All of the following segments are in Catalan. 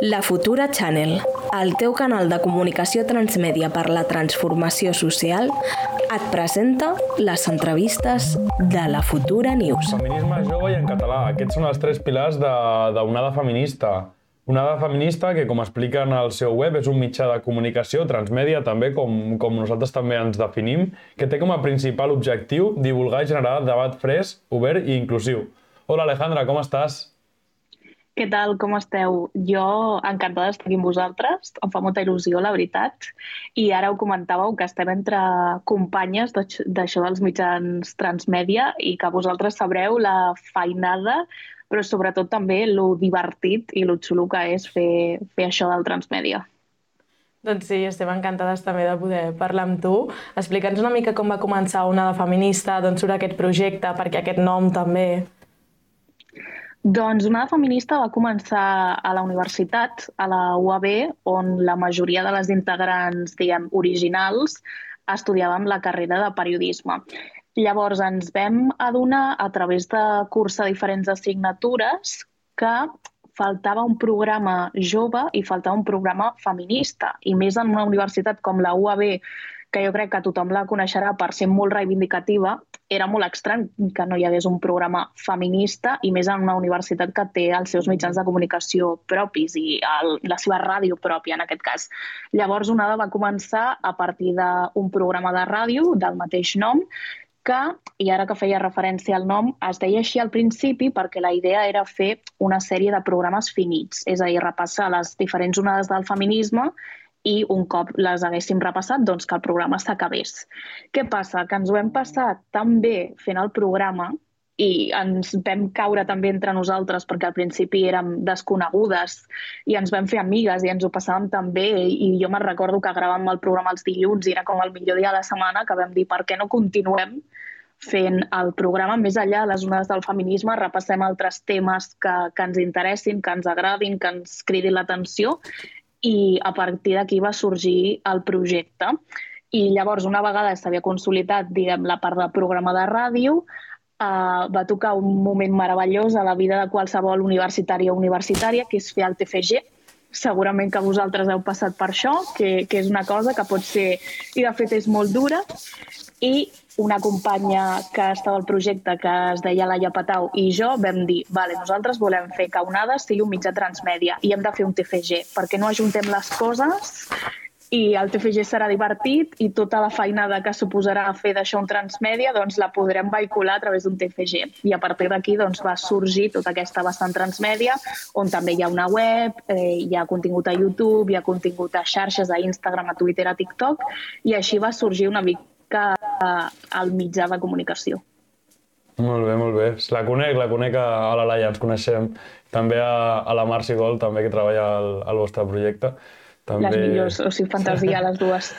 La Futura Channel, el teu canal de comunicació transmèdia per la transformació social, et presenta les entrevistes de la Futura News. Feminisme jove i en català. Aquests són els tres pilars d'onada feminista. Onada feminista que, com explica en el seu web, és un mitjà de comunicació transmèdia, també com, com nosaltres també ens definim, que té com a principal objectiu divulgar i generar debat fresc, obert i inclusiu. Hola Alejandra, com estàs? Què tal, com esteu? Jo encantada d'estar aquí amb vosaltres, em fa molta il·lusió, la veritat. I ara ho comentàveu, que estem entre companyes d'això dels mitjans transmèdia i que vosaltres sabreu la feinada, però sobretot també lo divertit i lo xulo que és fer, fer això del transmèdia. Doncs sí, estem encantades també de poder parlar amb tu. Explica'ns una mica com va començar una de feminista, d'on surt aquest projecte, perquè aquest nom també doncs Onada Feminista va començar a la universitat, a la UAB, on la majoria de les integrants, diguem, originals, estudiàvem la carrera de periodisme. Llavors ens vam adonar, a través de cursar diferents assignatures, que faltava un programa jove i faltava un programa feminista. I més en una universitat com la UAB, que jo crec que tothom la coneixerà per ser molt reivindicativa, era molt estrany que no hi hagués un programa feminista i més en una universitat que té els seus mitjans de comunicació propis i el, la seva ràdio pròpia, en aquest cas. Llavors, Onada va començar a partir d'un programa de ràdio del mateix nom que, i ara que feia referència al nom, es deia així al principi perquè la idea era fer una sèrie de programes finits, és a dir, repassar les diferents onades del feminisme i un cop les haguéssim repassat, doncs que el programa s'acabés. Què passa? Que ens ho hem passat tan bé fent el programa i ens vam caure també entre nosaltres perquè al principi érem desconegudes i ens vam fer amigues i ens ho passàvem tan bé i jo me'n recordo que gravàvem el programa els dilluns i era com el millor dia de la setmana que vam dir per què no continuem fent el programa més enllà de les zones del feminisme, repassem altres temes que, que ens interessin, que ens agradin, que ens cridin l'atenció i a partir d'aquí va sorgir el projecte. I llavors, una vegada s'havia consolidat diguem, la part del programa de ràdio, eh, va tocar un moment meravellós a la vida de qualsevol universitari o universitària, que és fer el TFG. Segurament que vosaltres heu passat per això, que, que és una cosa que pot ser, i de fet és molt dura, i una companya que estava al projecte, que es deia Laia Patau, i jo vam dir, vale, nosaltres volem fer que Onada sigui un mitjà transmèdia i hem de fer un TFG, perquè no ajuntem les coses i el TFG serà divertit i tota la feinada que suposarà fer d'això un transmèdia doncs la podrem vehicular a través d'un TFG. I a partir d'aquí doncs, va sorgir tota aquesta vessant transmèdia on també hi ha una web, eh, hi ha contingut a YouTube, hi ha contingut a xarxes, a Instagram, a Twitter, a TikTok i així va sorgir una mica que al mitjà de comunicació. Molt bé, molt bé. La conec, la conec a, la Laia, ens coneixem. També a, a la Marci Gol, també que treballa al, al vostre projecte. També... Les millors, o sigui, fantasia, les dues.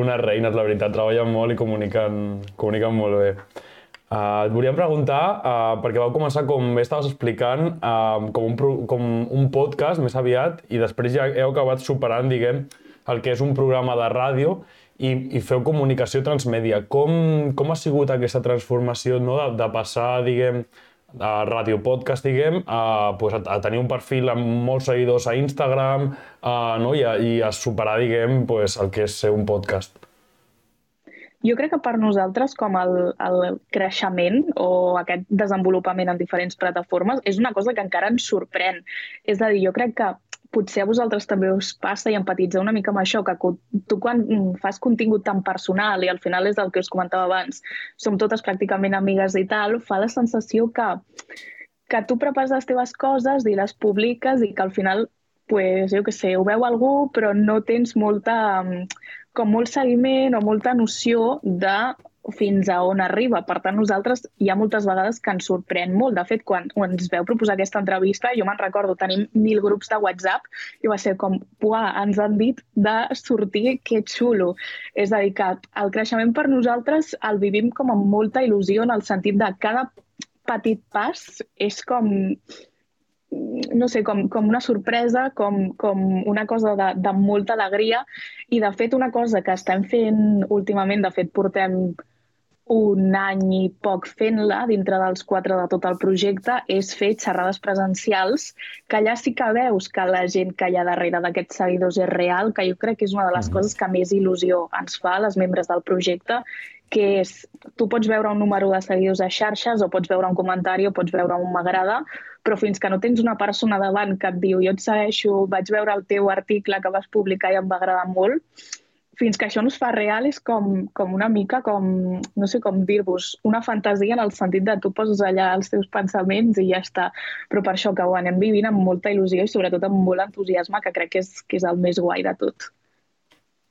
Unes reines, la veritat, treballen molt i comuniquen, comuniquen molt bé. Uh, et volíem preguntar, uh, perquè vau començar, com bé estaves explicant, uh, com, un, com un podcast més aviat, i després ja heu acabat superant, diguem, el que és un programa de ràdio, i, i feu comunicació transmèdia. Com, com ha sigut aquesta transformació no? de, de passar, diguem, a ràdio podcast, diguem, a, pues, a, a tenir un perfil amb molts seguidors a Instagram a, no? I, a, i a superar, diguem, pues, el que és ser un podcast? Jo crec que per nosaltres, com el, el creixement o aquest desenvolupament en diferents plataformes, és una cosa que encara ens sorprèn. És a dir, jo crec que potser a vosaltres també us passa i empatitzeu una mica amb això, que tu quan fas contingut tan personal i al final és el que us comentava abans, som totes pràcticament amigues i tal, fa la sensació que, que tu prepares les teves coses i les publiques i que al final pues, jo que sé, ho veu algú però no tens molta, com molt seguiment o molta noció de fins a on arriba. Per tant, nosaltres hi ha moltes vegades que ens sorprèn molt. De fet, quan ens veu proposar aquesta entrevista, jo me'n recordo, tenim mil grups de WhatsApp i va ser com, uah, ens han dit de sortir, que xulo. És a dir, que el creixement per nosaltres el vivim com amb molta il·lusió en el sentit de cada petit pas és com no sé, com, com una sorpresa, com, com una cosa de, de molta alegria i de fet una cosa que estem fent últimament, de fet portem un any i poc fent-la, dintre dels quatre de tot el projecte, és fer xerrades presencials, que allà sí que veus que la gent que hi ha darrere d'aquests seguidors és real, que jo crec que és una de les coses que més il·lusió ens fa a les membres del projecte, que és, tu pots veure un número de seguidors a xarxes o pots veure un comentari o pots veure un m'agrada, però fins que no tens una persona davant que et diu jo et segueixo, vaig veure el teu article que vas publicar i em va agradar molt, fins que això no es fa real és com, com una mica com, no sé com dir-vos, una fantasia en el sentit de tu poses allà els teus pensaments i ja està. Però per això que ho anem vivint amb molta il·lusió i sobretot amb molt entusiasme, que crec que és, que és el més guai de tot.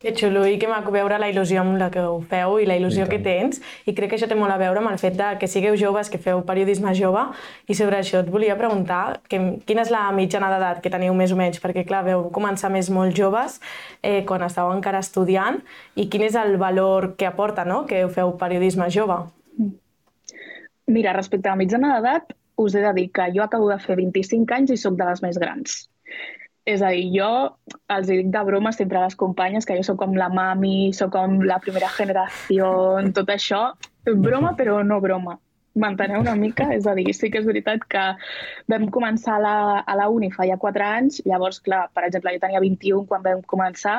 Que xulo i que maco veure la il·lusió amb la que ho feu i la il·lusió I que tens i crec que això té molt a veure amb el fet de que sigueu joves, que feu periodisme jove i sobre això et volia preguntar que, quina és la mitjana d'edat que teniu més o menys perquè clar, veu començar més molt joves eh, quan estàveu encara estudiant i quin és el valor que aporta no? que feu periodisme jove? Mira, respecte a la mitjana d'edat us he de dir que jo acabo de fer 25 anys i sóc de les més grans. És a dir, jo els dic de broma sempre a les companyes que jo sóc com la mami, sóc com la primera generació, tot això. Broma, però no broma. M'enteneu una mica? És a dir, sí que és veritat que vam començar a la, a la uni fa ja 4 anys, llavors, clar, per exemple, jo tenia 21 quan vam començar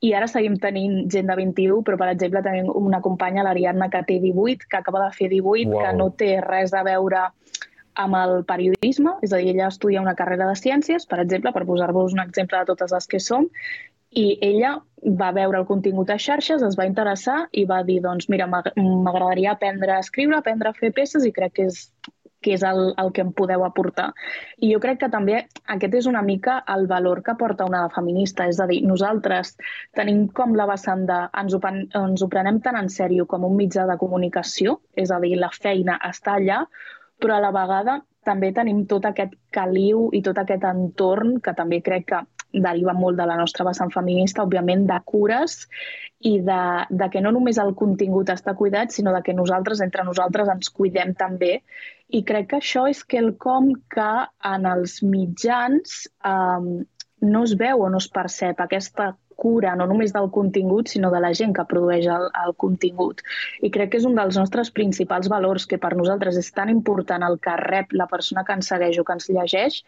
i ara seguim tenint gent de 21, però, per exemple, tenim una companya, l'Ariadna, que té 18, que acaba de fer 18, wow. que no té res a veure amb el periodisme, és a dir, ella estudia una carrera de ciències, per exemple, per posar-vos un exemple de totes les que som, i ella va veure el contingut a xarxes, es va interessar i va dir, doncs, mira, m'agradaria aprendre a escriure, aprendre a fer peces i crec que és que és el, el que em podeu aportar. I jo crec que també aquest és una mica el valor que porta una feminista, és a dir, nosaltres tenim com la vessant de ens ho, ens ho prenem tan en sèrio com un mitjà de comunicació, és a dir, la feina està allà, però a la vegada també tenim tot aquest caliu i tot aquest entorn que també crec que deriva molt de la nostra vessant feminista, òbviament, de cures i de, de que no només el contingut està cuidat, sinó de que nosaltres, entre nosaltres, ens cuidem també. I crec que això és quelcom que en els mitjans eh, no es veu o no es percep, aquesta cura no només del contingut, sinó de la gent que produeix el, el contingut. I crec que és un dels nostres principals valors, que per nosaltres és tan important el que rep la persona que ens segueix o que ens llegeix,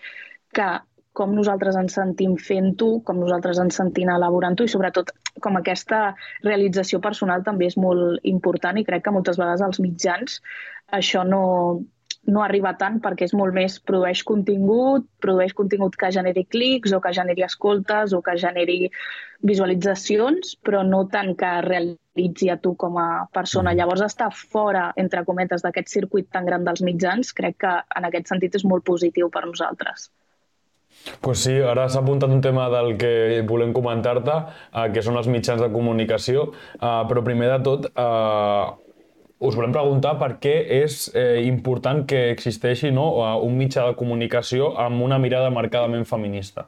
que com nosaltres ens sentim fent-ho, com nosaltres ens sentim elaborant-ho i sobretot com aquesta realització personal també és molt important i crec que moltes vegades els mitjans això no, no arriba tant perquè és molt més produeix contingut, produeix contingut que generi clics o que generi escoltes o que generi visualitzacions, però no tant que realitzi a tu com a persona. Mm. Llavors, estar fora, entre cometes, d'aquest circuit tan gran dels mitjans, crec que en aquest sentit és molt positiu per nosaltres. Pues sí, ara s'ha apuntat un tema del que volem comentar-te, eh, que són els mitjans de comunicació, eh, però primer de tot, eh, us volem preguntar per què és eh, important que existeixi no, un mitjà de comunicació amb una mirada marcadament feminista.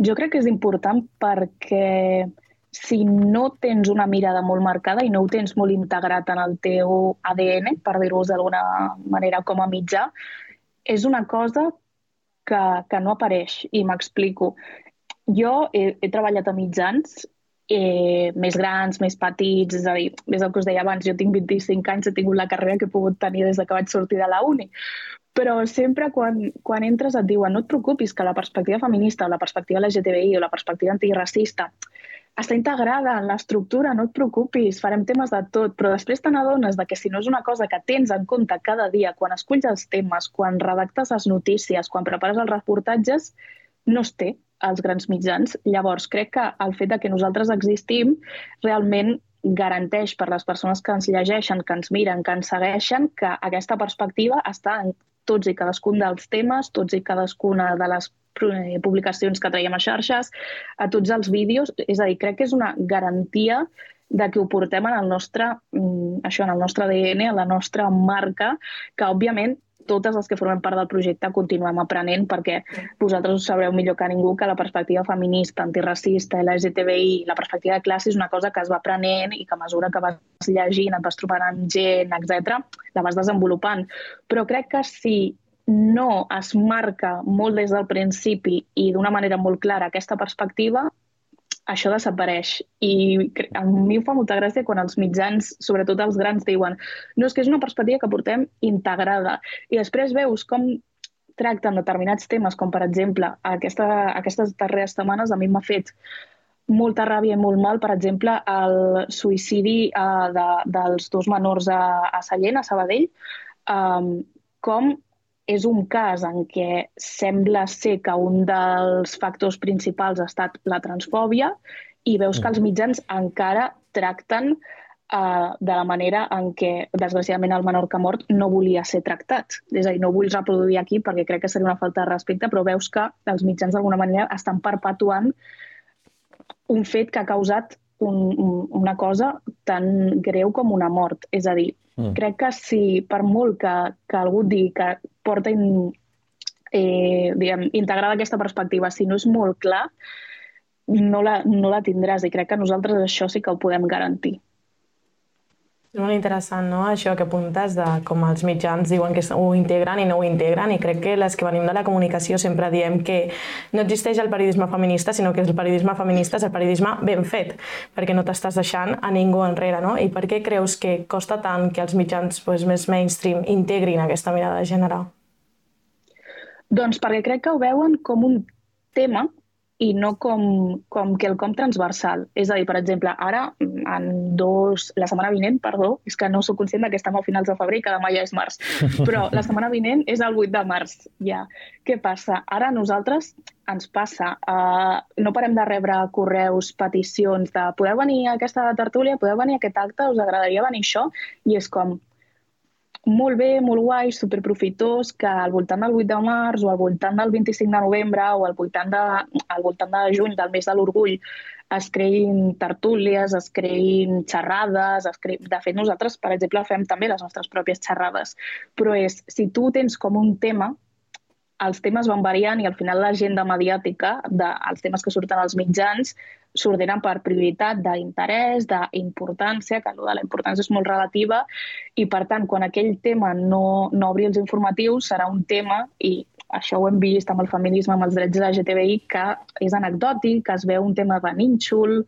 Jo crec que és important perquè si no tens una mirada molt marcada i no ho tens molt integrat en el teu ADN, per dir-ho d'alguna manera com a mitjà, és una cosa que, que no apareix. I m'explico. Jo he, he treballat a mitjans eh, més grans, més petits, és a dir, és el que us deia abans, jo tinc 25 anys, he tingut la carrera que he pogut tenir des de que vaig sortir de la uni, però sempre quan, quan entres et diuen no et preocupis que la perspectiva feminista o la perspectiva LGTBI o la perspectiva antiracista està integrada en l'estructura, no et preocupis, farem temes de tot, però després te n'adones que si no és una cosa que tens en compte cada dia, quan esculls els temes, quan redactes les notícies, quan prepares els reportatges, no es té als grans mitjans. Llavors, crec que el fet de que nosaltres existim realment garanteix per les persones que ens llegeixen, que ens miren, que ens segueixen, que aquesta perspectiva està en tots i cadascun dels temes, tots i cadascuna de les publicacions que traiem a xarxes, a tots els vídeos. És a dir, crec que és una garantia de que ho portem en el nostre, mm, això, en el nostre ADN, en la nostra marca, que òbviament totes les que formem part del projecte continuem aprenent perquè vosaltres ho sabreu millor que ningú que la perspectiva feminista, antiracista, LGTBI, la perspectiva de classe és una cosa que es va aprenent i que a mesura que vas llegint, et vas trobant amb gent, etc, la vas desenvolupant. Però crec que si no es marca molt des del principi i d'una manera molt clara aquesta perspectiva, això desapareix. I a mi em fa molta gràcia quan els mitjans, sobretot els grans, diuen no, és que és una perspectiva que portem integrada. I després veus com tracten determinats temes, com per exemple aquesta, aquestes darreres setmanes a mi m'ha fet molta ràbia i molt mal, per exemple, el suïcidi uh, de, dels dos menors a, a Sallent, a Sabadell, um, com és un cas en què sembla ser que un dels factors principals ha estat la transfòbia i veus que els mm. mitjans encara tracten uh, de la manera en què, desgraciadament, el menor que ha mort no volia ser tractat. És a dir, no vull reproduir aquí perquè crec que seria una falta de respecte, però veus que els mitjans d'alguna manera estan perpetuant un fet que ha causat un, un, una cosa tan greu com una mort. És a dir, mm. crec que si per molt que, que algú digui que porta in, eh, diguem, integrada aquesta perspectiva, si no és molt clar, no la, no la tindràs i crec que nosaltres això sí que ho podem garantir. Molt interessant, no?, això que apuntes de com els mitjans diuen que ho integren i no ho integren i crec que les que venim de la comunicació sempre diem que no existeix el periodisme feminista, sinó que el periodisme feminista és el periodisme ben fet, perquè no t'estàs deixant a ningú enrere, no? I per què creus que costa tant que els mitjans pues, més mainstream integrin aquesta mirada de gènere? Doncs perquè crec que ho veuen com un tema i no com, com quelcom transversal. És a dir, per exemple, ara, en dos, la setmana vinent, perdó, és que no sóc conscient que estem a finals de febrer i que demà ja és març, però la setmana vinent és el 8 de març, ja. Què passa? Ara nosaltres ens passa, uh, no parem de rebre correus, peticions de podeu venir a aquesta tertúlia, podeu venir a aquest acte, us agradaria venir això? I és com, molt bé, molt guai, superprofitós, que al voltant del 8 de març o al voltant del 25 de novembre o al voltant de, al voltant de juny, del mes de l'orgull, es creïn tertúlies, es creïn xerrades, es cre... de fet nosaltres, per exemple, fem també les nostres pròpies xerrades, però és, si tu tens com un tema, els temes van variant i al final l'agenda mediàtica dels temes que surten als mitjans s'ordenen per prioritat d'interès, d'importància, que de la importància és molt relativa, i per tant, quan aquell tema no, no obri els informatius, serà un tema, i això ho hem vist amb el feminisme, amb els drets de la LGTBI, que és anecdòtic, que es veu un tema de nínxol,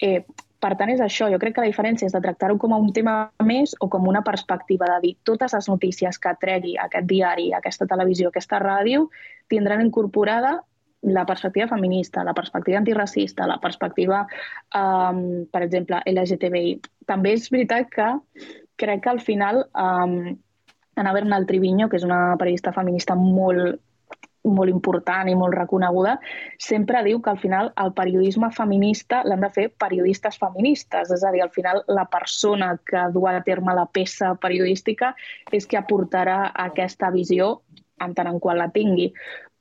eh, per tant, és això. Jo crec que la diferència és de tractar-ho com a un tema més o com una perspectiva de dir totes les notícies que tregui aquest diari, aquesta televisió, aquesta ràdio, tindran incorporada la perspectiva feminista, la perspectiva antiracista, la perspectiva, um, per exemple, LGTBI. També és veritat que crec que al final um, Ana Bernal Triviño, que és una periodista feminista molt molt important i molt reconeguda, sempre diu que al final el periodisme feminista l'han de fer periodistes feministes, és a dir, al final la persona que du a terme la peça periodística és que aportarà aquesta visió en tant en qual la tingui.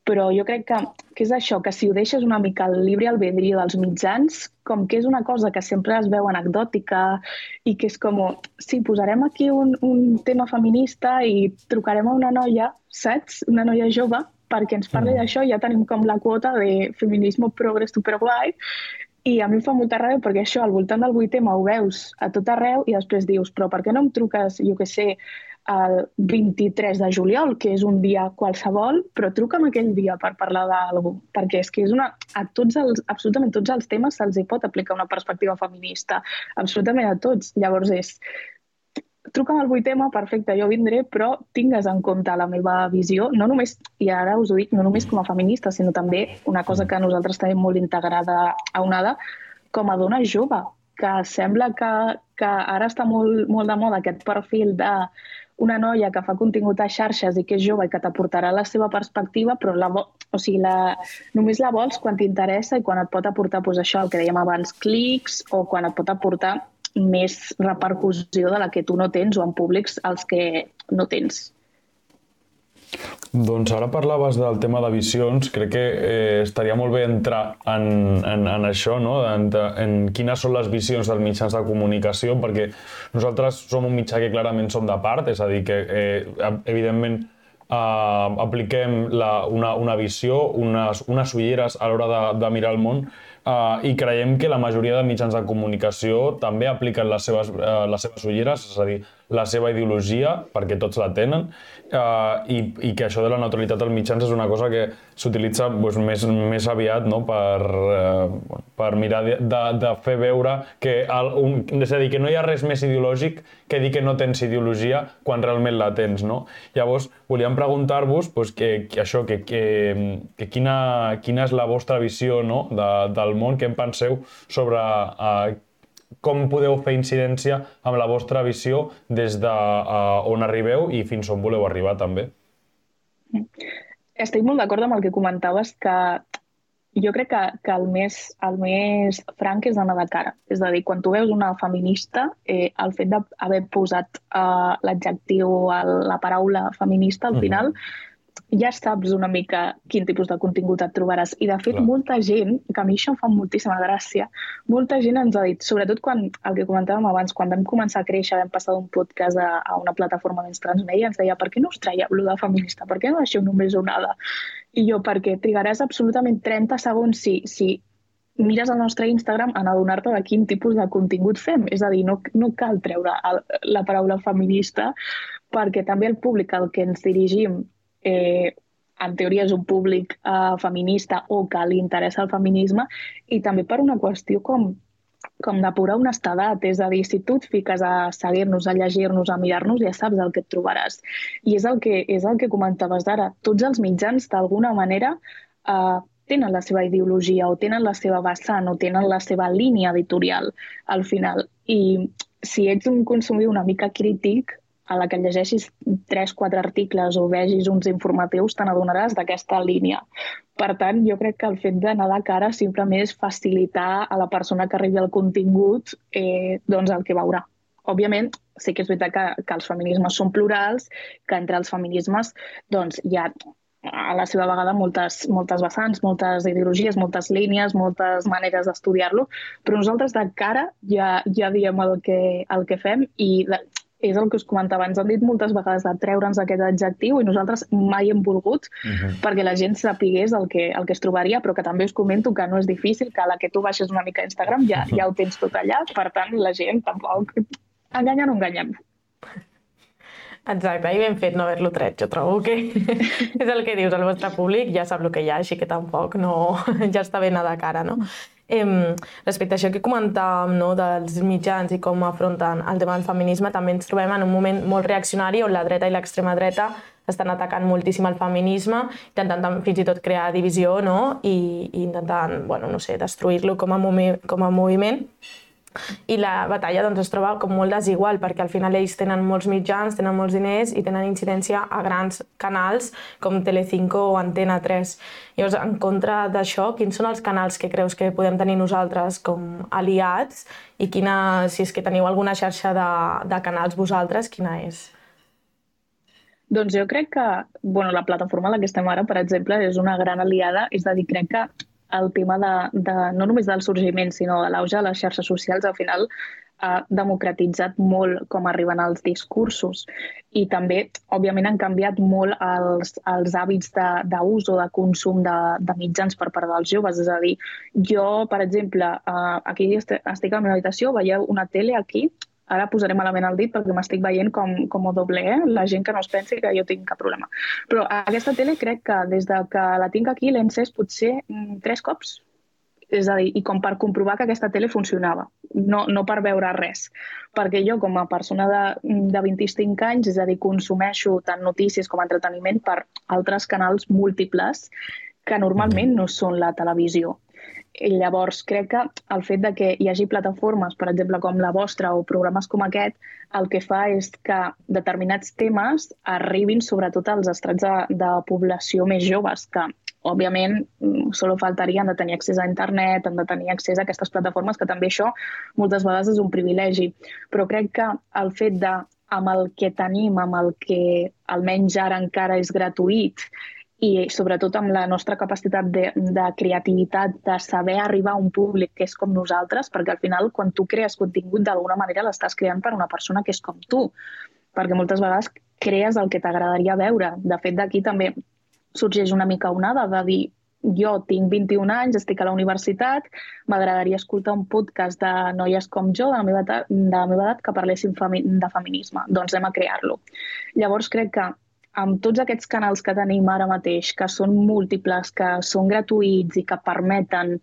Però jo crec que, que és això, que si ho deixes una mica al llibre albedrío dels mitjans, com que és una cosa que sempre es veu anecdòtica i que és com, sí, posarem aquí un, un tema feminista i trucarem a una noia, saps? Una noia jove perquè ens parli mm. d'això ja tenim com la quota de feminisme progres superguai i a mi em fa molta ràbia perquè això, al voltant del 8M ho veus a tot arreu i després dius, però per què no em truques, jo que sé, el 23 de juliol, que és un dia qualsevol, però truca'm aquell dia per parlar d'algú, perquè és que és una, a tots els, absolutament tots els temes se'ls hi pot aplicar una perspectiva feminista, absolutament a tots. Llavors és, truca'm al 8M, perfecte, jo vindré, però tingues en compte la meva visió, no només, i ara us ho dic, no només com a feminista, sinó també una cosa que nosaltres tenim molt integrada a UNADA, com a dona jove, que sembla que, que ara està molt, molt de moda aquest perfil de una noia que fa contingut a xarxes i que és jove i que t'aportarà la seva perspectiva, però la, o sigui, la, només la vols quan t'interessa i quan et pot aportar pues, això, el que dèiem abans, clics, o quan et pot aportar més repercussió de la que tu no tens o en públics els que no tens. Doncs ara parlaves del tema de visions, crec que eh, estaria molt bé entrar en, en, en això, no? en, en quines són les visions dels mitjans de comunicació, perquè nosaltres som un mitjà que clarament som de part, és a dir, que eh, evidentment eh, apliquem la, una, una visió, unes, unes ulleres a l'hora de, de mirar el món, Uh, I creiem que la majoria de mitjans de comunicació també apliquen les seves, uh, les seves ulleres, és a dir, la seva ideologia, perquè tots la tenen, uh, i, i que això de la neutralitat als mitjans és una cosa que s'utilitza pues, més, més aviat no? per, uh, per mirar de, de, de fer veure que, el, un, és a dir, que no hi ha res més ideològic que dir que no tens ideologia quan realment la tens. No? Llavors, volíem preguntar-vos pues, que, que això, que, que, que quina, quina és la vostra visió no? de, del món, què en penseu sobre uh, com podeu fer incidència amb la vostra visió des de uh, on arribeu i fins on voleu arribar també. Estic molt d'acord amb el que comentaves que jo crec que, que el, més, el més franc és anar de cara. És a dir, quan tu veus una feminista, eh, el fet d'haver posat uh, l'adjectiu, la paraula feminista, al final, uh -huh ja saps una mica quin tipus de contingut et trobaràs. I, de fet, Clar. molta gent, que a mi això em fa moltíssima gràcia, molta gent ens ha dit, sobretot quan, el que comentàvem abans, quan vam començar a créixer, vam passar d'un podcast a, a una plataforma més transmedia, ens deia, per què no us traieu lo de feminista? Per què no deixeu només onada? I jo, perquè trigaràs absolutament 30 segons si, si mires el nostre Instagram en adonar-te de quin tipus de contingut fem. És a dir, no, no cal treure el, la paraula feminista perquè també el públic al que ens dirigim eh, en teoria és un públic eh, feminista o que li interessa el feminisme i també per una qüestió com com depurar un estadat, és a dir, si tu et fiques a seguir-nos, a llegir-nos, a mirar-nos, ja saps el que et trobaràs. I és el que, és el que comentaves ara. Tots els mitjans, d'alguna manera, eh, tenen la seva ideologia o tenen la seva vessant o tenen la seva línia editorial al final. I si ets un consumidor una mica crític, a la que llegeixis 3-4 articles o vegis uns informatius te n'adonaràs d'aquesta línia. Per tant, jo crec que el fet d'anar de cara simplement és facilitar a la persona que arribi al contingut eh, doncs el que veurà. Òbviament, sí que és veritat que, que els feminismes són plurals, que entre els feminismes doncs, hi ha a la seva vegada moltes, moltes vessants, moltes ideologies, moltes línies, moltes maneres d'estudiar-lo, però nosaltres de cara ja, ja diem el que, el que fem i és el que us comentava, ens han dit moltes vegades de treure'ns aquest adjectiu i nosaltres mai hem volgut uh mhm. -huh. perquè la gent sapigués el que, el que es trobaria, però que també us comento que no és difícil, que a la que tu baixes una mica a Instagram ja, ja ho tens tot allà, per tant la gent tampoc enganya no enganyem. Exacte, i ben fet no haver-lo tret, jo trobo que és el que dius, el vostre públic ja sap el que hi ha, així que tampoc no, ja està ben a de cara, no? Eh, respecte a això que comentàvem no, dels mitjans i com afronten el tema del feminisme, també ens trobem en un moment molt reaccionari on la dreta i l'extrema dreta estan atacant moltíssim el feminisme, intentant fins i tot crear divisió no? I, i intentant, bueno, no sé, destruir-lo com, a com a moviment. I la batalla doncs, es troba com molt desigual, perquè al final ells tenen molts mitjans, tenen molts diners i tenen incidència a grans canals com Telecinco o Antena 3. Llavors, en contra d'això, quins són els canals que creus que podem tenir nosaltres com aliats i quina, si és que teniu alguna xarxa de, de canals vosaltres, quina és? Doncs jo crec que bueno, la plataforma en la que estem ara, per exemple, és una gran aliada. És a dir, crec que el tema de, de, no només del sorgiment, sinó de l'auge de les xarxes socials, al final ha democratitzat molt com arriben els discursos i també, òbviament, han canviat molt els, els hàbits d'ús o de consum de, de mitjans per part dels joves. És a dir, jo, per exemple, eh, aquí estic a la meva habitació, veieu una tele aquí Ara posaré malament el dit perquè m'estic veient com, com a doble, eh? la gent que no es pensi que jo tinc cap problema. Però aquesta tele crec que des de que la tinc aquí l'he encès potser mm, tres cops. És a dir, i com per comprovar que aquesta tele funcionava, no, no per veure res. Perquè jo, com a persona de, de 25 anys, és a dir, consumeixo tant notícies com entreteniment per altres canals múltiples que normalment no són la televisió. I llavors, crec que el fet de que hi hagi plataformes, per exemple, com la vostra o programes com aquest, el que fa és que determinats temes arribin sobretot als estrats de, de població més joves, que òbviament solo faltaria han de tenir accés a internet, han de tenir accés a aquestes plataformes, que també això moltes vegades és un privilegi. Però crec que el fet de amb el que tenim, amb el que almenys ara encara és gratuït, i sobretot amb la nostra capacitat de, de creativitat, de saber arribar a un públic que és com nosaltres, perquè al final quan tu crees contingut d'alguna manera l'estàs creant per una persona que és com tu, perquè moltes vegades crees el que t'agradaria veure. De fet, d'aquí també sorgeix una mica onada de dir jo tinc 21 anys, estic a la universitat, m'agradaria escoltar un podcast de noies com jo, de la meva edat, de la meva edat que parlessin femi de feminisme. Doncs anem a crear-lo. Llavors crec que amb tots aquests canals que tenim ara mateix, que són múltiples, que són gratuïts i que permeten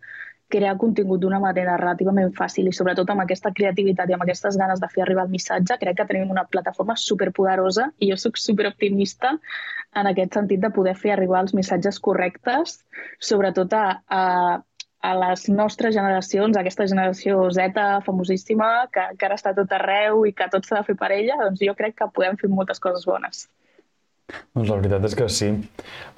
crear contingut d'una manera relativament fàcil i sobretot amb aquesta creativitat i amb aquestes ganes de fer arribar el missatge, crec que tenim una plataforma superpoderosa i jo sóc superoptimista en aquest sentit de poder fer arribar els missatges correctes, sobretot a, a, a les nostres generacions, aquesta generació Z famosíssima que, que ara està tot arreu i que tot s'ha de fer per ella, doncs jo crec que podem fer moltes coses bones. Doncs la veritat és que sí.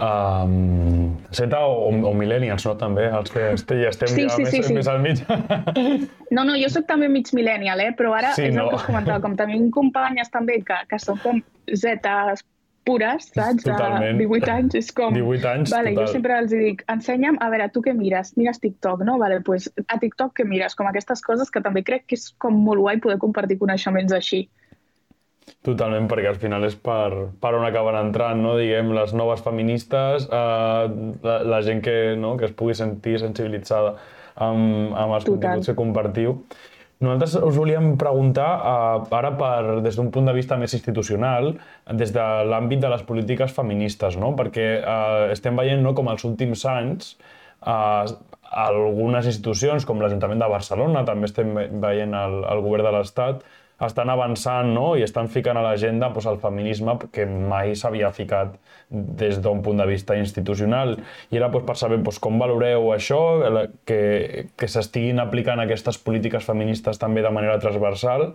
Um, Zeta o, o millennials, no? També, els que estem, ja estem sí, ja sí, més, sí, sí. més al mig. No, no, jo sóc també mig millennial, eh? però ara Sí, és no? el que us comentava, com tenim companyes també que, que són com zetes pures, saps? De Totalment. 18 anys, és com... 18 anys, vale, total. Jo sempre els dic, ensenya'm, a veure, tu què mires? Mires TikTok, no? Vale, pues, a TikTok què mires? Com aquestes coses que també crec que és com molt guai poder compartir coneixements així. Totalment, perquè al final és per, per on acaben entrant, no? Diguem, les noves feministes, eh, la, la gent que, no? que es pugui sentir sensibilitzada amb, amb els Total. continguts que compartiu. Nosaltres us volíem preguntar, eh, ara per, des d'un punt de vista més institucional, des de l'àmbit de les polítiques feministes, no? perquè eh, estem veient no, com els últims anys eh, algunes institucions, com l'Ajuntament de Barcelona, també estem ve- veient el, el govern de l'Estat, estan avançant no? i estan ficant a l'agenda doncs, el feminisme que mai s'havia ficat des d'un punt de vista institucional. I era doncs, per saber doncs, com valoreu això, que, que s'estiguin aplicant aquestes polítiques feministes també de manera transversal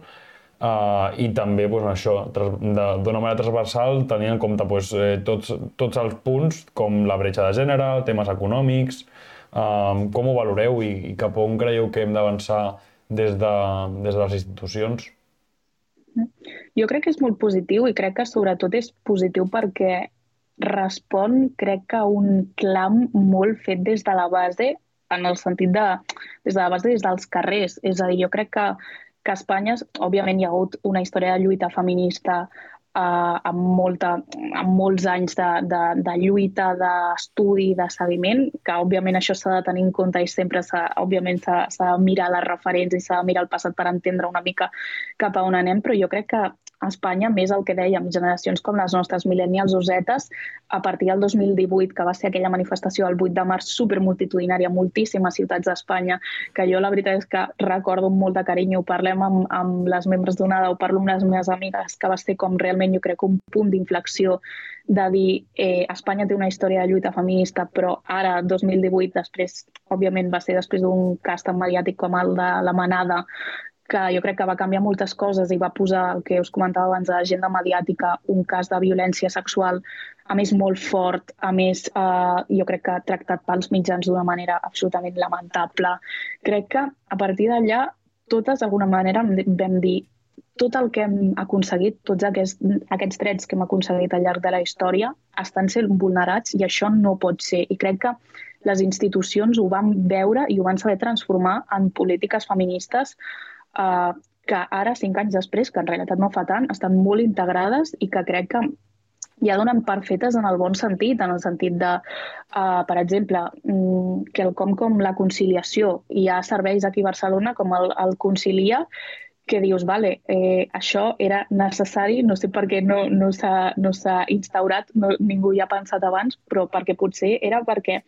Uh, i també doncs, això, d'una manera transversal tenint en compte doncs, eh, tots, tots els punts com la bretxa de gènere, temes econòmics, uh, com ho valoreu i, i cap on creieu que hem d'avançar des, de, des de les institucions? Jo crec que és molt positiu i crec que sobretot és positiu perquè respon, crec que, a un clam molt fet des de la base, en el sentit de, des de la base, des dels carrers. És a dir, jo crec que, que a Espanya, òbviament, hi ha hagut una història de lluita feminista eh, amb, molta, amb molts anys de, de, de lluita, d'estudi, de seguiment, que òbviament això s'ha de tenir en compte i sempre s'ha, s'ha de mirar les referents i s'ha de mirar el passat per entendre una mica cap a on anem, però jo crec que a Espanya, més el que dèiem, generacions com les nostres, millennials o zetes, a partir del 2018, que va ser aquella manifestació el 8 de març supermultitudinària moltíssimes ciutats d'Espanya, que jo la veritat és que recordo amb molt de carinyo, parlem amb, amb les membres d'Onada, ho parlo amb les meves amigues, que va ser com realment, jo crec, un punt d'inflexió de dir eh, Espanya té una història de lluita feminista, però ara, 2018, després, òbviament, va ser després d'un cas tan mediàtic com el de la manada, que jo crec que va canviar moltes coses i va posar el que us comentava abans de l'agenda mediàtica, un cas de violència sexual, a més molt fort, a més eh, jo crec que tractat pels mitjans d'una manera absolutament lamentable. Crec que a partir d'allà totes d'alguna manera vam dir tot el que hem aconseguit, tots aquests, aquests drets que hem aconseguit al llarg de la història estan sent vulnerats i això no pot ser. I crec que les institucions ho van veure i ho van saber transformar en polítiques feministes eh, que ara, cinc anys després, que en realitat no fa tant, estan molt integrades i que crec que ja donen per fetes en el bon sentit, en el sentit de, uh, per exemple, mm, que el com com la conciliació, hi ha serveis aquí a Barcelona com el, el Concilia, que dius, vale, eh, això era necessari, no sé per què no, no s'ha no instaurat, no, ningú hi ha pensat abans, però perquè potser era perquè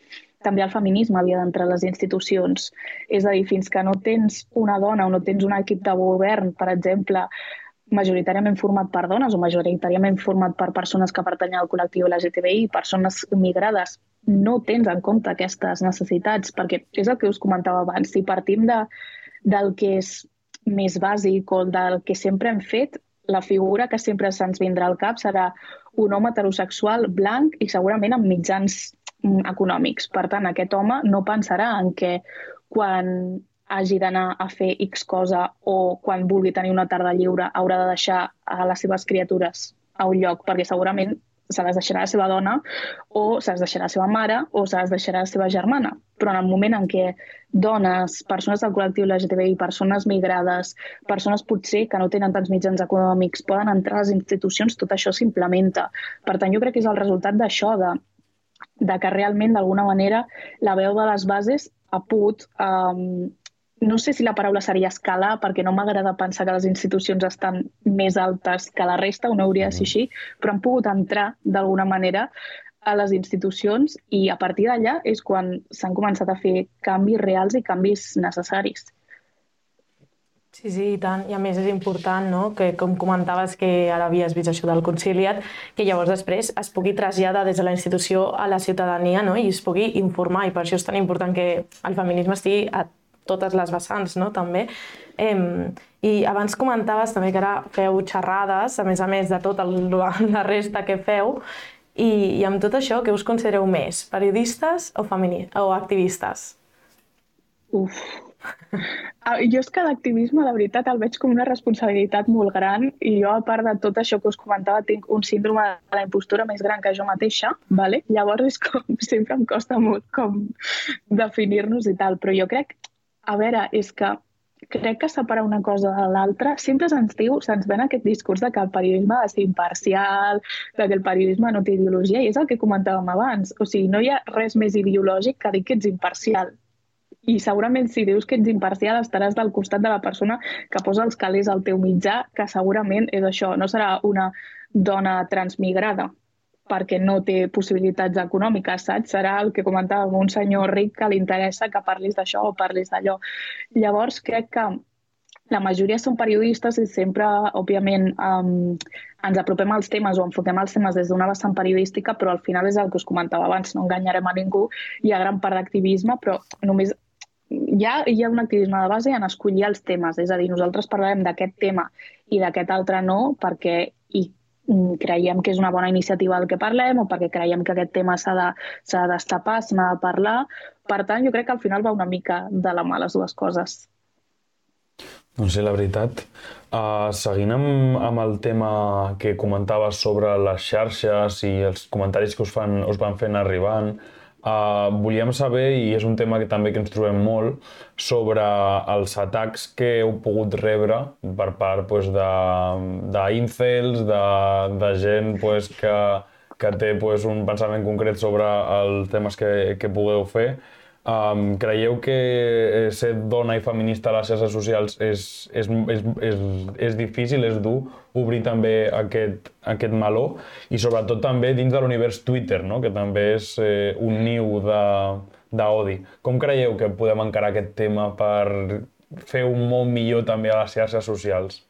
també el feminisme havia d'entrar a les institucions. És a dir, fins que no tens una dona o no tens un equip de govern, per exemple, majoritàriament format per dones o majoritàriament format per persones que pertanyen al col·lectiu LGTBI, persones migrades, no tens en compte aquestes necessitats, perquè és el que us comentava abans, si partim de, del que és més bàsic o del que sempre hem fet, la figura que sempre se'ns vindrà al cap serà un home heterosexual blanc i segurament amb mitjans mm, econòmics. Per tant, aquest home no pensarà en que quan hagi d'anar a fer X cosa o quan vulgui tenir una tarda lliure haurà de deixar a les seves criatures a un lloc, perquè segurament se les deixarà la seva dona o se les deixarà la seva mare o se les deixarà la seva germana. Però en el moment en què dones, persones del col·lectiu LGTBI, persones migrades, persones potser que no tenen tants mitjans econòmics, poden entrar a les institucions, tot això s'implementa. Per tant, jo crec que és el resultat d'això, de de que realment, d'alguna manera, la veu de les bases ha pogut um, no sé si la paraula seria escala, perquè no m'agrada pensar que les institucions estan més altes que la resta, o no hauria de ser així, però han pogut entrar d'alguna manera a les institucions i a partir d'allà és quan s'han començat a fer canvis reals i canvis necessaris. Sí, sí, i tant. I a més és important, no?, que com comentaves que ara havies vist això del conciliat, que llavors després es pugui traslladar des de la institució a la ciutadania no? i es pugui informar. I per això és tan important que el feminisme estigui a totes les vessants, no?, també. Eh, I abans comentaves també que ara feu xerrades, a més a més de tota la resta que feu, i, i amb tot això, què us considereu més, periodistes o, femini o activistes? Uf, ah, jo és que l'activisme, la veritat, el veig com una responsabilitat molt gran i jo, a part de tot això que us comentava, tinc un síndrome de la impostura més gran que jo mateixa, vale? llavors és com, sempre em costa molt com definir-nos i tal, però jo crec a veure, és que crec que separar una cosa de l'altra, sempre se'ns diu, se'ns ven aquest discurs de que el periodisme ha de ser imparcial, de que el periodisme no té ideologia, i és el que comentàvem abans. O sigui, no hi ha res més ideològic que dir que ets imparcial. I segurament si dius que ets imparcial estaràs del costat de la persona que posa els calés al teu mitjà, que segurament és això, no serà una dona transmigrada, perquè no té possibilitats econòmiques, saps? Serà el que comentàvem, un senyor ric que li interessa que parlis d'això o parlis d'allò. Llavors, crec que la majoria són periodistes i sempre, òbviament, um, ens apropem als temes o enfoquem els temes des d'una vessant periodística, però al final és el que us comentava abans, no enganyarem a ningú, hi ha gran part d'activisme, però només hi ha, hi ha un activisme de base en escollir els temes, és a dir, nosaltres parlarem d'aquest tema i d'aquest altre no, perquè i creiem que és una bona iniciativa el que parlem o perquè creiem que aquest tema s'ha de, de destapar, se n'ha de parlar. Per tant, jo crec que al final va una mica de la mà les dues coses. Doncs sí, la veritat. Uh, seguint amb, amb el tema que comentaves sobre les xarxes i els comentaris que us, fan, us van fent arribant, volíem saber, i és un tema que també que ens trobem molt, sobre els atacs que heu pogut rebre per part pues, d'incels, de, de, de gent pues, que, que té pues, un pensament concret sobre els temes que, que pugueu fer. Um, creieu que eh, ser dona i feminista a les xarxes socials és, és, és, és, és difícil, és dur obrir també aquest, aquest meló i sobretot també dins de l'univers Twitter, no? que també és eh, un niu d'odi. Com creieu que podem encarar aquest tema per fer un món millor també a les xarxes socials?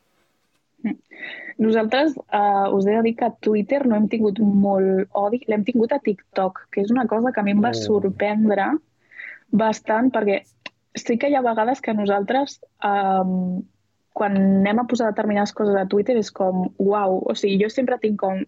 Nosaltres uh, us he de dir que a Twitter no hem tingut molt odi, l'hem tingut a TikTok, que és una cosa que a mi em va oh. sorprendre bastant, perquè sí que hi ha vegades que nosaltres, um, quan anem a posar determinades coses a Twitter, és com, uau, o sigui, jo sempre tinc com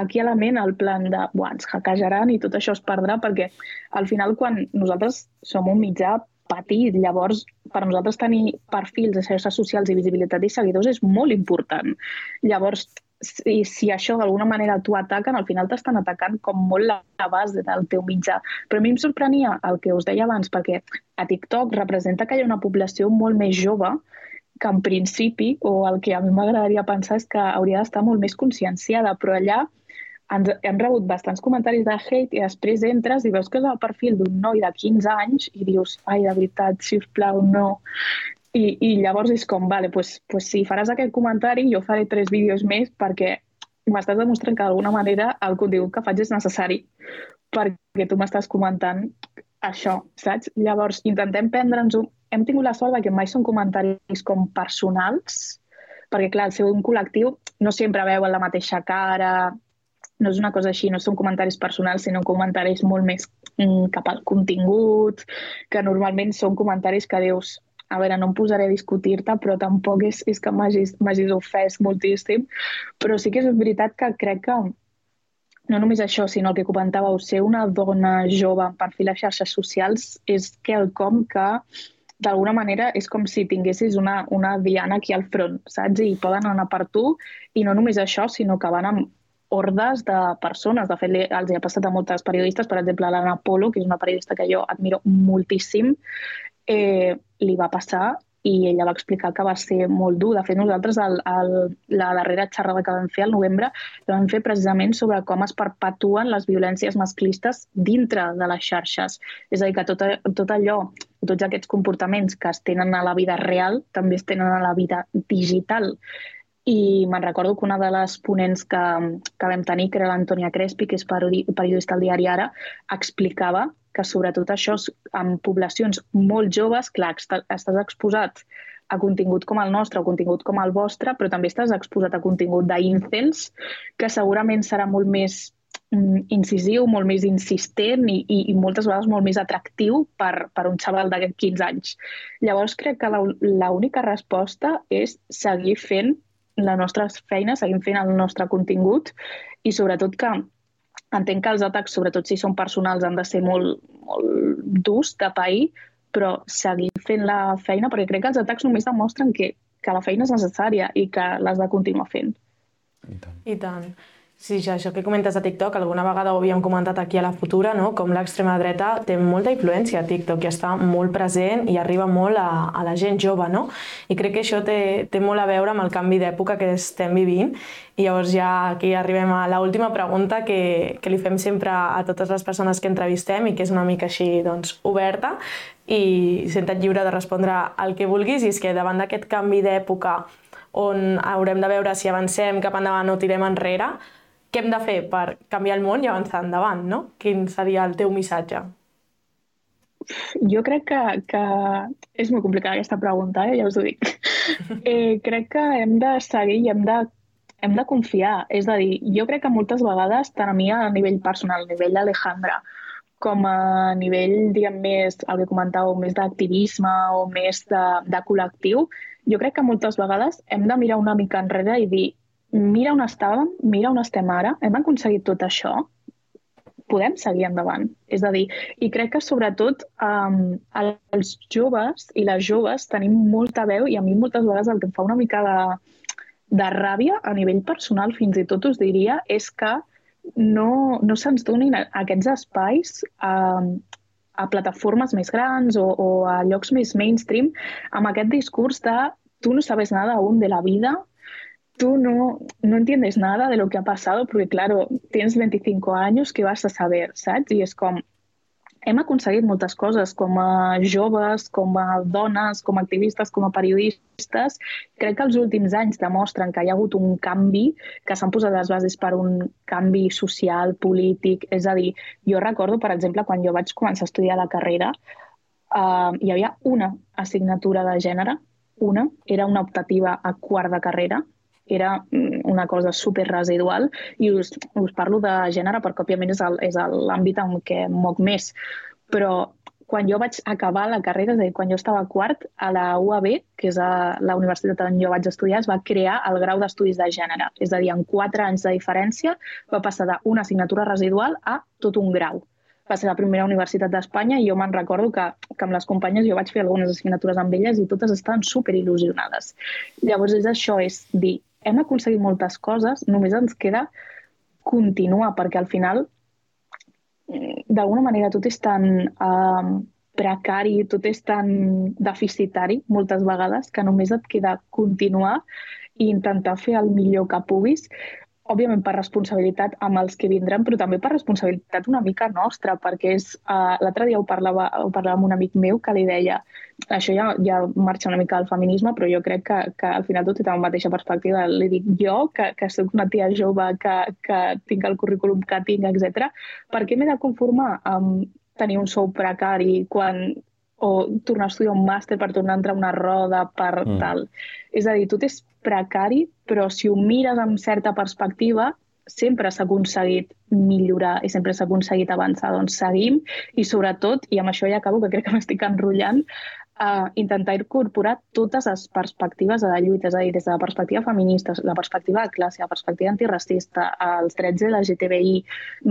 aquí a la ment el plan de, buah, ens hackejaran i tot això es perdrà, perquè al final quan nosaltres som un mitjà petit, llavors per nosaltres tenir perfils de xarxes socials i visibilitat i seguidors és molt important. Llavors, si, si això d'alguna manera t'ho ataquen, al final t'estan atacant com molt la, base del teu mitjà. Però a mi em sorprenia el que us deia abans, perquè a TikTok representa que hi ha una població molt més jove que en principi, o el que a mi m'agradaria pensar és que hauria d'estar molt més conscienciada, però allà ens, hem rebut bastants comentaris de hate i després entres i veus que és el perfil d'un noi de 15 anys i dius, ai, de veritat, sisplau, no. I, i llavors és com, vale, pues, pues si faràs aquest comentari, jo faré tres vídeos més perquè m'estàs demostrant que d'alguna manera el contingut que faig és necessari perquè tu m'estàs comentant això, saps? Llavors, intentem prendre'ns-ho. Hem tingut la sort que mai són comentaris com personals, perquè, clar, el seu un col·lectiu no sempre veuen la mateixa cara, no és una cosa així, no són comentaris personals, sinó comentaris molt més mm, cap al contingut, que normalment són comentaris que dius, a veure, no em posaré a discutir-te, però tampoc és, és que m'hagis ofès moltíssim. Però sí que és veritat que crec que no només això, sinó el que comentàveu, ser una dona jove en perfil a xarxes socials és quelcom que d'alguna manera és com si tinguessis una, una diana aquí al front, saps? I poden anar per tu, i no només això, sinó que van amb hordes de persones. De fet, els hi ha passat a moltes periodistes, per exemple, l'Anna Polo, que és una periodista que jo admiro moltíssim, eh, li va passar i ella va explicar que va ser molt dur. De fet, nosaltres el, el, la darrera xerrada que vam fer al novembre la vam fer precisament sobre com es perpetuen les violències masclistes dintre de les xarxes. És a dir, que tot, tot allò, tots aquests comportaments que es tenen a la vida real també es tenen a la vida digital. I me'n recordo que una de les ponents que, que vam tenir, que era l'Antònia Crespi, que és periodista al diari Ara, explicava que sobretot això en poblacions molt joves, clar, estàs exposat a contingut com el nostre o contingut com el vostre, però també estàs exposat a contingut d'incels, que segurament serà molt més mm, incisiu, molt més insistent i, i, i moltes vegades molt més atractiu per, per un xaval d'aquests 15 anys. Llavors crec que l'única resposta és seguir fent la nostra feina, seguim fent el nostre contingut i sobretot que entenc que els atacs, sobretot si són personals, han de ser molt, molt durs de pair, però seguir fent la feina, perquè crec que els atacs només demostren que, que la feina és necessària i que l'has de continuar fent. I tant. I tant. Sí, ja, això que comentes a TikTok, alguna vegada ho havíem comentat aquí a la Futura, no? com l'extrema dreta té molta influència a TikTok i està molt present i arriba molt a, a la gent jove, no? I crec que això té, té molt a veure amb el canvi d'època que estem vivint. I llavors ja aquí arribem a l'última pregunta que, que li fem sempre a totes les persones que entrevistem i que és una mica així doncs, oberta i senta't lliure de respondre el que vulguis i és que davant d'aquest canvi d'època on haurem de veure si avancem cap endavant o tirem enrere, què hem de fer per canviar el món i avançar endavant, no? Quin seria el teu missatge? Jo crec que, que és molt complicada aquesta pregunta, eh? ja us ho dic. eh, crec que hem de seguir i hem de, hem de confiar. És a dir, jo crec que moltes vegades, tant a mi a nivell personal, a nivell d'Alejandra, com a nivell, diguem, més, el que comentàveu, més d'activisme o més de, de col·lectiu, jo crec que moltes vegades hem de mirar una mica enrere i dir mira on estàvem, mira on estem ara, hem aconseguit tot això, podem seguir endavant. És a dir, i crec que sobretot um, els joves i les joves tenim molta veu i a mi moltes vegades el que em fa una mica de, de ràbia a nivell personal, fins i tot us diria, és que no, no se'ns donin aquests espais um, a plataformes més grans o, o a llocs més mainstream amb aquest discurs de tu no sabes nada aún de la vida, tú no, no entiendes nada de lo que ha pasado porque, claro, tienes 25 años, què vas a saber, saps? I és com, hem aconseguit moltes coses com a joves, com a dones, com a activistes, com a periodistes. Crec que els últims anys demostren que hi ha hagut un canvi, que s'han posat les bases per un canvi social, polític. És a dir, jo recordo, per exemple, quan jo vaig començar a estudiar la carrera, uh, hi havia una assignatura de gènere, una, era una optativa a quart de carrera, era mm, una cosa super residual i us, us parlo de gènere perquè òbviament és l'àmbit en què moc més. Però quan jo vaig acabar la carrera, és a dir, quan jo estava quart, a la UAB, que és a la universitat on jo vaig estudiar, es va crear el grau d'estudis de gènere. És a dir, en quatre anys de diferència va passar d'una assignatura residual a tot un grau. Va ser la primera universitat d'Espanya i jo me'n recordo que, que amb les companyes jo vaig fer algunes assignatures amb elles i totes estaven super il·lusionades. Llavors és això, és dir, hem aconseguit moltes coses, només ens queda continuar, perquè al final, d'alguna manera, tot és tan uh, precari, tot és tan deficitari, moltes vegades, que només et queda continuar i intentar fer el millor que puguis òbviament per responsabilitat amb els que vindran, però també per responsabilitat una mica nostra, perquè és... Uh, L'altre dia ho parlava, ho parlava amb un amic meu que li deia això ja, ja marxa una mica del feminisme, però jo crec que, que al final tot té la mateixa perspectiva. Li dic jo, que, que sóc una tia jove, que, que tinc el currículum que tinc, etc. per què m'he de conformar amb tenir un sou precari quan o tornar a estudiar un màster per tornar a entrar a una roda per mm. tal. És a dir, tot és precari, però si ho mires amb certa perspectiva, sempre s'ha aconseguit millorar i sempre s'ha aconseguit avançar. Doncs seguim i sobretot, i amb això ja acabo, que crec que m'estic enrotllant, a intentar incorporar totes les perspectives de la lluita, és a dir, des de la perspectiva feminista, la perspectiva de classe, la perspectiva antiracista, els drets de la LGTBI.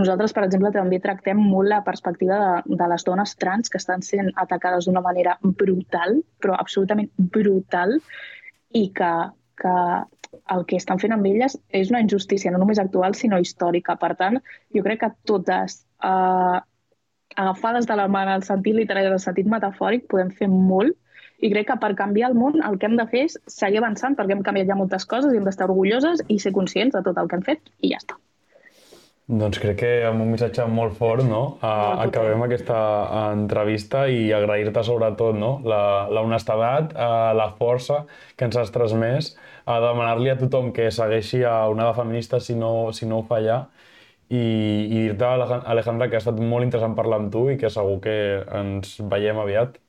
Nosaltres, per exemple, també tractem molt la perspectiva de, de les dones trans que estan sent atacades d'una manera brutal, però absolutament brutal, i que, que el que estan fent amb elles és una injustícia no només actual, sinó històrica. Per tant, jo crec que totes eh, agafades de la mà en el sentit literal i en el sentit metafòric podem fer molt I crec que per canviar el món el que hem de fer és seguir avançant perquè hem canviat ja moltes coses i hem d'estar orgulloses i ser conscients de tot el que hem fet i ja està. Doncs crec que amb un missatge molt fort, no? Uh, acabem aquesta entrevista i agrair-te sobretot no? la, la honestedat, uh, la força que ens has transmès, a demanar-li a tothom que segueixi a una de feminista si no, si no ho fa ja, i, i dir-te, Alejandra, que ha estat molt interessant parlar amb tu i que segur que ens veiem aviat.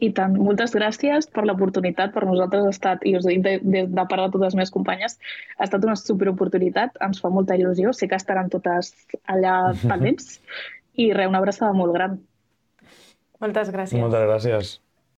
I tant, moltes gràcies per l'oportunitat. Per nosaltres ha estat, i us ho dic de, de, de part de totes les meves companyes, ha estat una superoportunitat. Ens fa molta il·lusió. Sé que estaran totes allà pendents. I res, una abraçada molt gran. Moltes gràcies. Moltes gràcies.